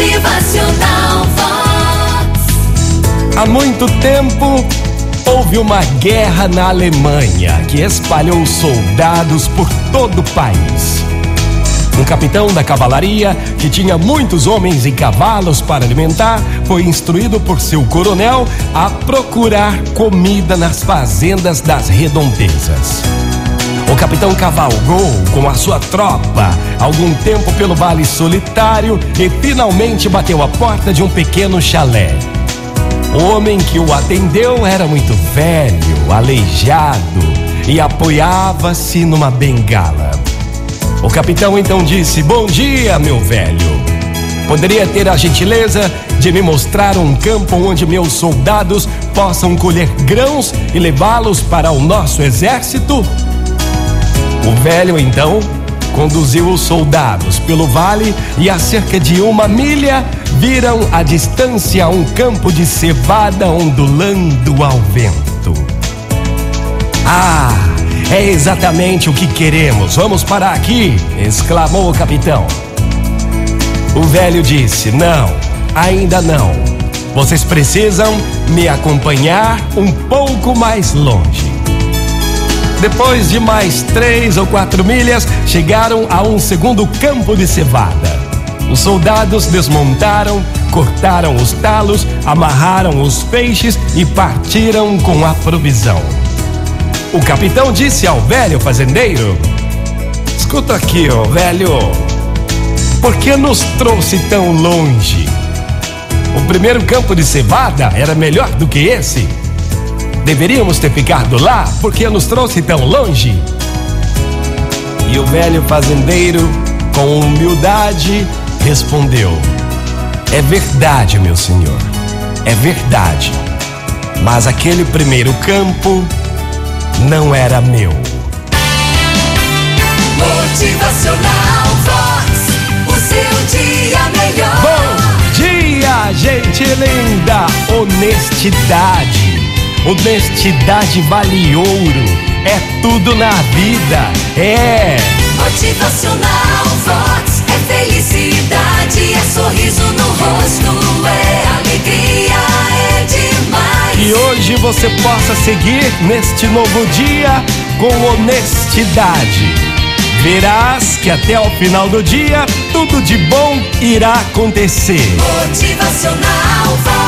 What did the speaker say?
Motivacional Vox. Há muito tempo houve uma guerra na Alemanha que espalhou soldados por todo o país. Um capitão da cavalaria, que tinha muitos homens e cavalos para alimentar, foi instruído por seu coronel a procurar comida nas fazendas das redondezas. O capitão cavalgou com a sua tropa algum tempo pelo vale solitário e finalmente bateu a porta de um pequeno chalé. O homem que o atendeu era muito velho, aleijado e apoiava-se numa bengala. O capitão então disse: Bom dia, meu velho. Poderia ter a gentileza de me mostrar um campo onde meus soldados possam colher grãos e levá-los para o nosso exército? O velho então conduziu os soldados pelo vale e a cerca de uma milha viram à distância um campo de cevada ondulando ao vento. Ah! É exatamente o que queremos. Vamos parar aqui! exclamou o capitão. O velho disse: Não, ainda não. Vocês precisam me acompanhar um pouco mais longe. Depois de mais três ou quatro milhas, chegaram a um segundo campo de cevada. Os soldados desmontaram, cortaram os talos, amarraram os peixes e partiram com a provisão. O capitão disse ao velho fazendeiro: Escuta aqui, ó, velho. Por que nos trouxe tão longe? O primeiro campo de cevada era melhor do que esse. Deveríamos ter ficado lá porque nos trouxe tão longe. E o velho fazendeiro, com humildade, respondeu: É verdade, meu senhor, é verdade. Mas aquele primeiro campo não era meu. Motivacional Vox. O seu dia melhor. Bom dia, gente linda! Honestidade. Honestidade vale ouro. É tudo na vida. É. Motivacional Vox. É felicidade, é sorriso no rosto, é alegria, é demais. Que hoje você possa seguir neste novo dia com honestidade. Verás que até o final do dia tudo de bom irá acontecer. Motivacional Vox.